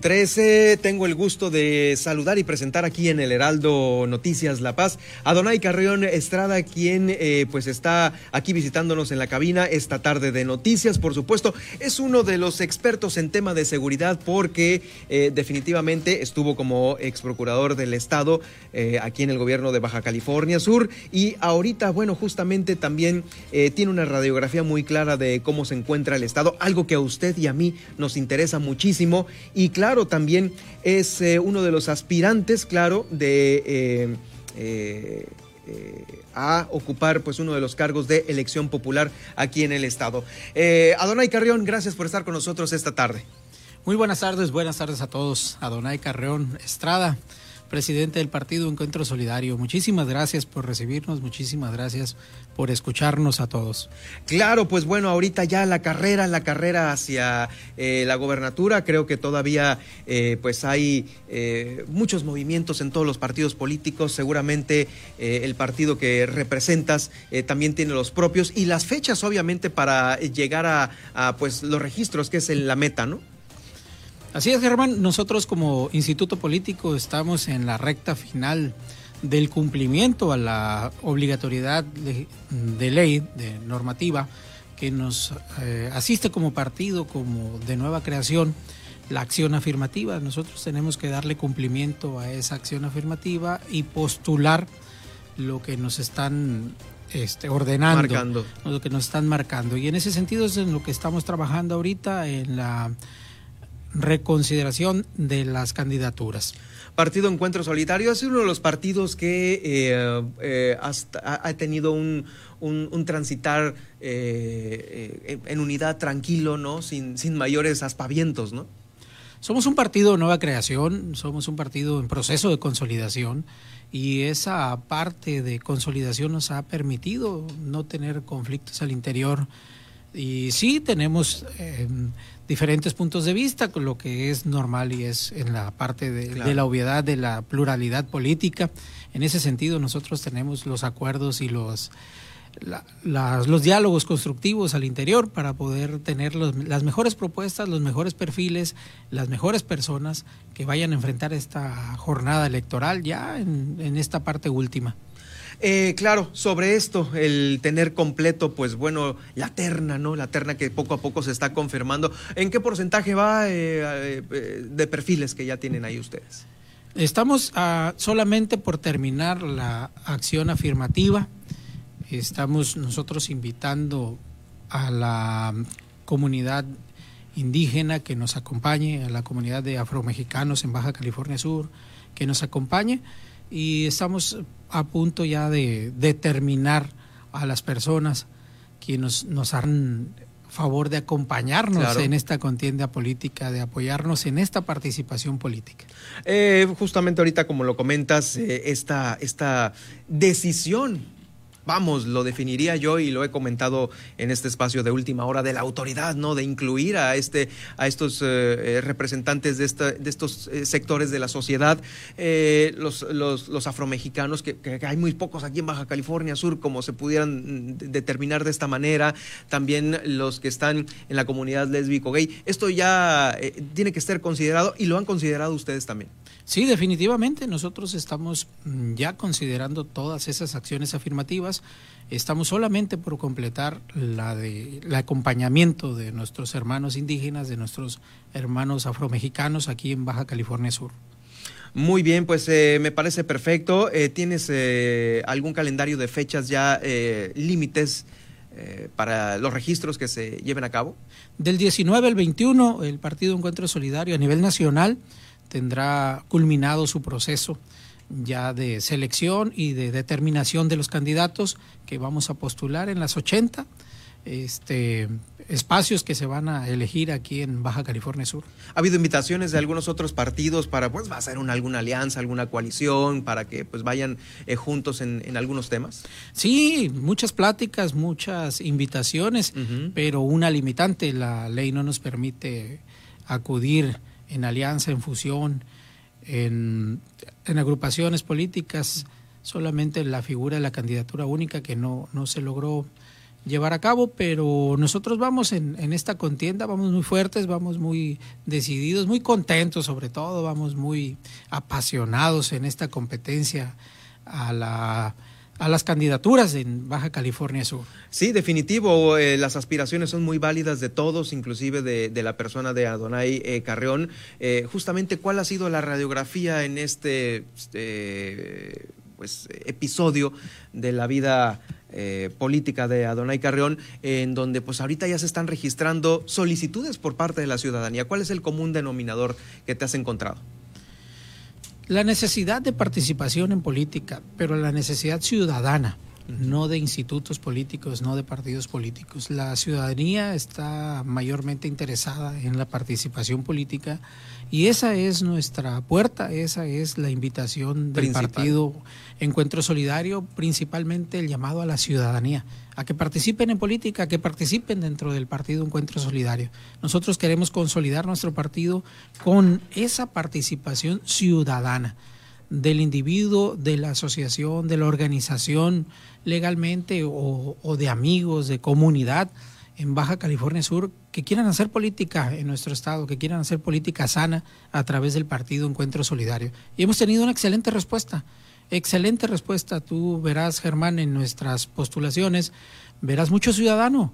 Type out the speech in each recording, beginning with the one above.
13, tengo el gusto de saludar y presentar aquí en el Heraldo Noticias La Paz a Donay Carrión Estrada, quien eh, pues está aquí visitándonos en la cabina esta tarde de noticias, por supuesto. Es uno de los expertos en tema de seguridad porque eh, definitivamente estuvo como ex procurador del Estado eh, aquí en el gobierno de Baja California Sur y ahorita, bueno, justamente también tiene una radiografía muy clara de cómo se encuentra el Estado, algo que a usted y a mí nos interesa muchísimo y claro, claro, también es eh, uno de los aspirantes, claro, de... Eh, eh, a ocupar pues uno de los cargos de elección popular aquí en el estado. Adonai Carrión, gracias por estar con nosotros esta tarde. Muy buenas tardes, buenas tardes a todos. Adonai Carrión Estrada, presidente del Partido Encuentro Solidario. Muchísimas gracias por recibirnos, muchísimas gracias por escucharnos a todos. Claro, pues bueno, ahorita ya la carrera, la carrera hacia eh, la gobernatura, creo que todavía eh, pues hay eh, muchos movimientos en todos los partidos políticos, seguramente el partido que representas también tiene los propios y las fechas obviamente para llegar a, a pues los registros, que es la meta, ¿no? Así es, Germán. Nosotros como instituto político estamos en la recta final del cumplimiento a la obligatoriedad de, ley, de normativa, que nos eh, asiste como partido, como de nueva creación, la acción afirmativa. Nosotros tenemos que darle cumplimiento a esa acción afirmativa y postular lo que nos están este, ordenando, lo que nos están marcando. Y en ese sentido es en lo que estamos trabajando ahorita en la reconsideración de las candidaturas. Partido Encuentro Solitario es uno de los partidos que eh, eh, ha tenido un, transitar eh, en unidad tranquilo, ¿no? Sin, sin mayores aspavientos, ¿no? Somos un partido de nueva creación, somos un partido en proceso de consolidación y esa parte de consolidación nos ha permitido no tener conflictos al interior. Y sí tenemos diferentes puntos de vista, con lo que es normal y es en la parte de, la obviedad, de la pluralidad política. En ese sentido, nosotros tenemos los acuerdos y los, los diálogos constructivos al interior para poder tener las mejores propuestas, los mejores perfiles, las mejores personas que vayan a enfrentar esta jornada electoral ya en esta parte última. Eh, claro, sobre esto, el tener completo, pues bueno, la terna, ¿no? La terna que poco a poco se está confirmando. ¿En qué porcentaje va eh, eh, de perfiles que ya tienen ahí ustedes? Estamos solamente por terminar la acción afirmativa. Estamos nosotros invitando a la comunidad indígena que nos acompañe, a la comunidad de afromexicanos en Baja California Sur que nos acompañe y estamos a punto ya de determinar a las personas que nos, nos harán favor de acompañarnos en esta contienda política, de apoyarnos en esta participación política. Eh, justamente ahorita, como lo comentas, eh, esta, esta decisión vamos, lo definiría yo y lo he comentado en este espacio de última hora de la autoridad, ¿no? De incluir a este, a estos eh, eh, representantes de, estos eh, sectores de la sociedad, los, los, afromexicanos, que, hay muy pocos aquí en Baja California Sur, como se pudieran determinar de esta manera, también los que están en la comunidad lésbico gay. Esto ya tiene que ser considerado y lo han considerado ustedes también. Sí, definitivamente. Nosotros estamos mm, ya considerando todas esas acciones afirmativas. Estamos solamente por completar la de el acompañamiento de nuestros hermanos indígenas, de nuestros hermanos afromexicanos aquí en Baja California Sur. Muy bien, pues eh, me parece perfecto. Eh, ¿Tienes eh, algún calendario de fechas ya límites? para los registros que se lleven a cabo? Del 19 al 21, el Partido Encuentro Solidario a nivel nacional tendrá culminado su proceso ya de selección y de determinación de los candidatos que vamos a postular en las 80 este, espacios que se van a elegir aquí en Baja California Sur. ¿Ha habido invitaciones de algunos otros partidos para pues hacer una, alguna alianza, alguna coalición, para que pues vayan eh, juntos en, en, algunos temas? Sí, muchas pláticas, muchas invitaciones, pero una limitante, la ley no nos permite acudir en alianza, en fusión, en, agrupaciones políticas, solamente la figura de la candidatura única que no, no se logró llevar a cabo, pero nosotros vamos en, en, esta contienda, vamos muy fuertes, vamos muy decididos, muy contentos sobre todo, vamos muy apasionados en esta competencia a la a las candidaturas en Baja California Sur. Sí, definitivo. Eh, las aspiraciones son muy válidas de todos, inclusive de, la persona de Adonai eh, Carreón. Eh, justamente, ¿cuál ha sido la radiografía en este, este pues, episodio de la vida política de Adonai Carreón, en donde pues ahorita ya se están registrando solicitudes por parte de la ciudadanía? ¿Cuál es el común denominador que te has encontrado? La necesidad de participación en política, pero la necesidad ciudadana, no de institutos políticos, no de partidos políticos. La ciudadanía está mayormente interesada en la participación política y esa es nuestra puerta, esa es la invitación del Principal. partido Encuentro Solidario, principalmente el llamado a la ciudadanía, a que participen en política, a que participen dentro del partido Encuentro Solidario. Nosotros queremos consolidar nuestro partido con esa participación ciudadana del individuo, de la asociación, de la organización legalmente o, de amigos, de comunidad en Baja California Sur que quieran hacer política en nuestro estado, que quieran hacer política sana a través del partido Encuentro Solidario. Y hemos tenido una excelente respuesta. Excelente respuesta. Tú verás, Germán, en nuestras postulaciones, verás mucho ciudadano.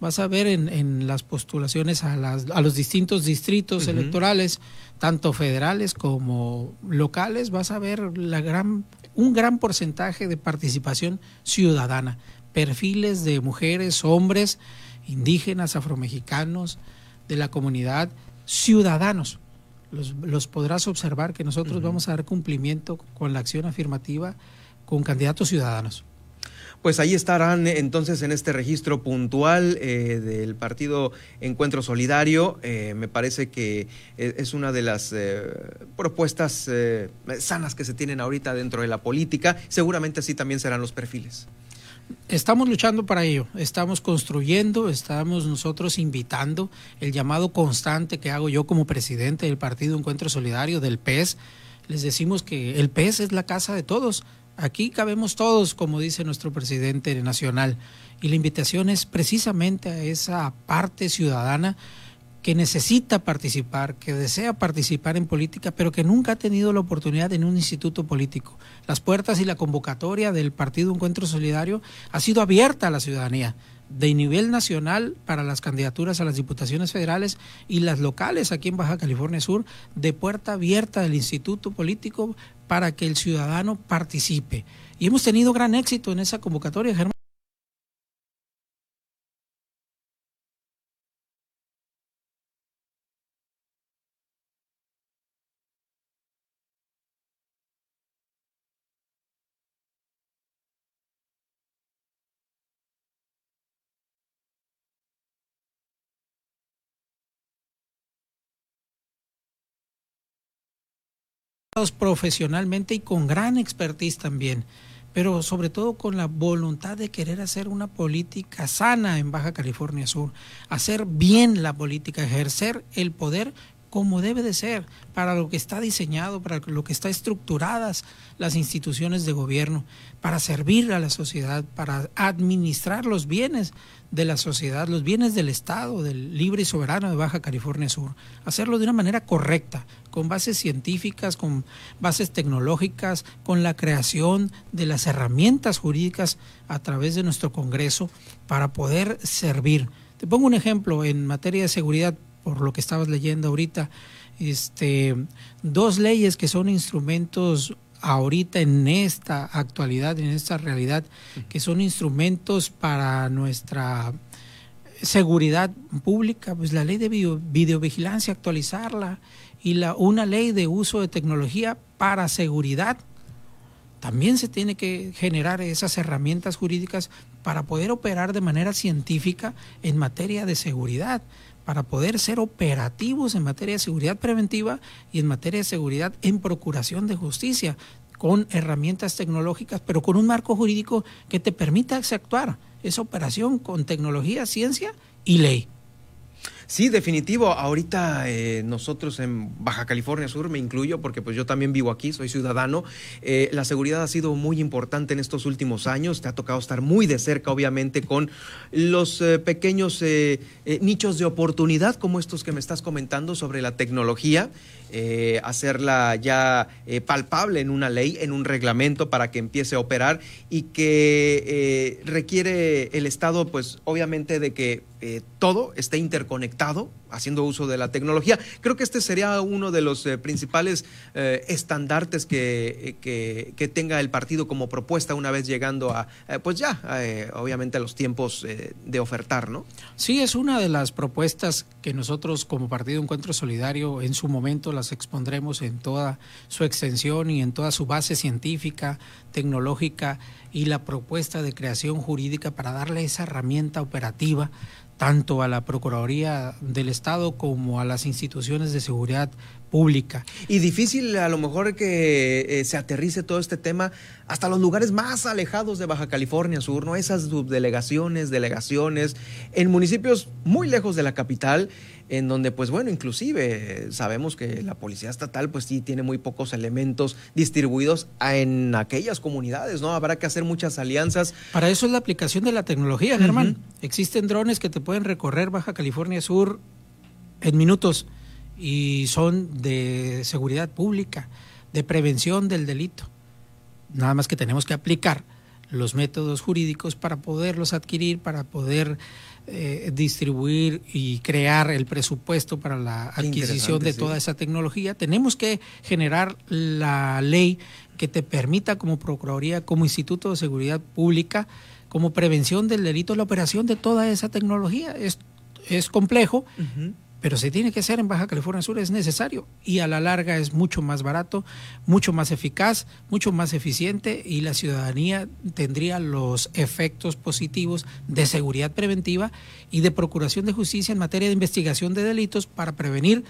Vas a ver en, en las postulaciones a, las, a, los distintos distritos uh -huh. electorales, tanto federales como locales, vas a ver la gran, un gran porcentaje de participación ciudadana. Perfiles de mujeres, hombres, indígenas, afromexicanos, de la comunidad, ciudadanos los, los podrás observar que nosotros uh -huh. vamos a dar cumplimiento con la acción afirmativa con candidatos ciudadanos. Pues ahí estarán entonces en este registro puntual eh, del partido Encuentro Solidario. Eh, me parece que es una de las eh, propuestas eh, sanas que se tienen ahorita dentro de la política. Seguramente así también serán los perfiles. Estamos luchando para ello, estamos construyendo, estamos nosotros invitando el llamado constante que hago yo como presidente del Partido Encuentro Solidario, del PES. Les decimos que el PES es la casa de todos. Aquí cabemos todos, como dice nuestro presidente nacional. Y la invitación es precisamente a esa parte ciudadana que necesita participar, que desea participar en política, pero que nunca ha tenido la oportunidad en un instituto político. Las puertas y la convocatoria del Partido Encuentro Solidario ha sido abierta a la ciudadanía de nivel nacional para las candidaturas a las diputaciones federales y las locales aquí en Baja California Sur, de puerta abierta del instituto político para que el ciudadano participe. Y hemos tenido gran éxito en esa convocatoria, Germán. Profesionalmente y con gran expertise también, pero sobre todo con la voluntad de querer hacer una política sana en Baja California Sur, hacer bien la política, ejercer el poder como debe de ser, para lo que está diseñado, para lo que está estructuradas las instituciones de gobierno, para servir a la sociedad, para administrar los bienes de la sociedad, los bienes del Estado, del libre y soberano de Baja California Sur, hacerlo de una manera correcta, con bases científicas, con bases tecnológicas, con la creación de las herramientas jurídicas a través de nuestro Congreso para poder servir. Te pongo un ejemplo en materia de seguridad por lo que estabas leyendo ahorita, este, dos leyes que son instrumentos ahorita en esta actualidad, en esta realidad, que son instrumentos para nuestra seguridad pública, pues la ley de video, videovigilancia, actualizarla, y la, una ley de uso de tecnología para seguridad. También se tiene que generar esas herramientas jurídicas para poder operar de manera científica en materia de seguridad para poder ser operativos en materia de seguridad preventiva y en materia de seguridad en procuración de justicia, con herramientas tecnológicas, pero con un marco jurídico que te permita actuar esa operación con tecnología, ciencia y ley. Sí, definitivo. Ahorita eh, nosotros en Baja California Sur, me incluyo porque pues yo también vivo aquí, soy ciudadano, eh, la seguridad ha sido muy importante en estos últimos años. Te ha tocado estar muy de cerca, obviamente, con los eh, pequeños nichos de oportunidad como estos que me estás comentando sobre la tecnología. hacerla ya palpable en una ley, en un reglamento para que empiece a operar y que requiere el Estado, pues obviamente de que eh, todo esté interconectado, haciendo uso de la tecnología. Creo que este sería uno de los eh, principales eh, estandartes que, que, tenga el partido como propuesta una vez llegando a, pues ya, obviamente a los tiempos de ofertar, ¿no? Sí, es una de las propuestas que nosotros como Partido Encuentro Solidario en su momento las expondremos en toda su extensión y en toda su base científica, tecnológica y la propuesta de creación jurídica para darle esa herramienta operativa tanto a la Procuraduría del Estado como a las instituciones de seguridad pública. Y difícil a lo mejor que eh, se aterrice todo este tema hasta los lugares más alejados de Baja California Sur, ¿no? Esas subdelegaciones, delegaciones, en municipios muy lejos de la capital en donde pues bueno, inclusive sabemos que la policía estatal pues sí tiene muy pocos elementos distribuidos en aquellas comunidades, ¿no? Habrá que hacer muchas alianzas. Para eso es la aplicación de la tecnología, Germán. Existen drones que te pueden recorrer Baja California Sur en minutos y son de seguridad pública, de prevención del delito. Nada más que tenemos que aplicar los métodos jurídicos para poderlos adquirir, para poder eh, distribuir y crear el presupuesto para la adquisición de toda esa tecnología. Tenemos que generar la ley que te permita como Procuraduría, como Instituto de Seguridad Pública, como prevención del delito, la operación de toda esa tecnología. Es, es complejo, pero se tiene que hacer en Baja California Sur, es necesario y a la larga es mucho más barato, mucho más eficaz, mucho más eficiente y la ciudadanía tendría los efectos positivos de seguridad preventiva y de procuración de justicia en materia de investigación de delitos para prevenir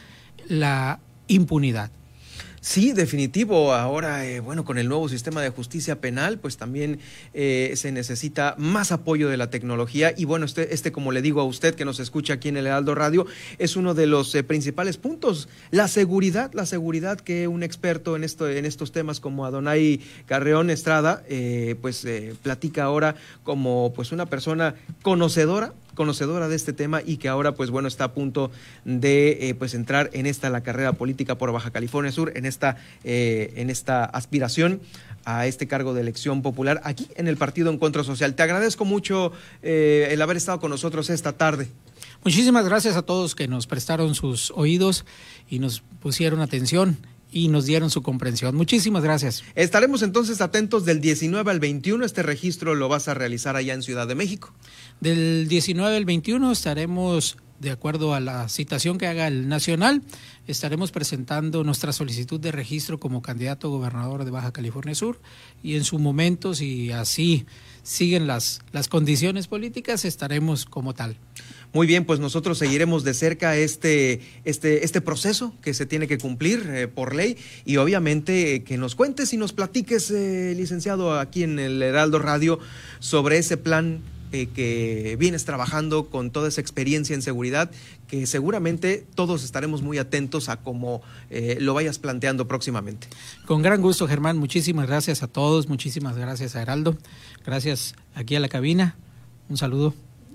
la impunidad. Sí, definitivo. Ahora, eh, bueno, con el nuevo sistema de justicia penal, pues también eh, se necesita más apoyo de la tecnología. Y bueno, este, este, como le digo a usted que nos escucha aquí en el Heraldo Radio, es uno de los eh, principales puntos. La seguridad, la seguridad que un experto en, esto, en estos temas como Adonai Carreón Estrada, pues platica ahora como pues una persona conocedora conocedora de este tema y que ahora pues bueno está a punto de pues entrar en esta la carrera política por Baja California Sur en esta, eh, en esta aspiración a este cargo de elección popular aquí en el Partido Encuentro Social. Te agradezco mucho eh, el haber estado con nosotros esta tarde. Muchísimas gracias a todos que nos prestaron sus oídos y nos pusieron atención y nos dieron su comprensión. Muchísimas gracias. Estaremos entonces atentos del 19 al 21. Este registro lo vas a realizar allá en Ciudad de México. Del 19 al 21 estaremos de acuerdo a la citación que haga el Nacional, estaremos presentando nuestra solicitud de registro como candidato a gobernador de Baja California Sur y en su momento, si así siguen las, las condiciones políticas, estaremos como tal. Muy bien, pues nosotros seguiremos de cerca este, este, este proceso que se tiene que cumplir eh, por ley y obviamente que nos cuentes y nos platiques, eh, licenciado, aquí en el Heraldo Radio, sobre ese plan eh, que vienes trabajando con toda esa experiencia en seguridad, que seguramente todos estaremos muy atentos a cómo eh, lo vayas planteando próximamente. Con gran gusto, Germán. Muchísimas gracias a todos. Muchísimas gracias a Heraldo. Gracias aquí a la cabina. Un saludo.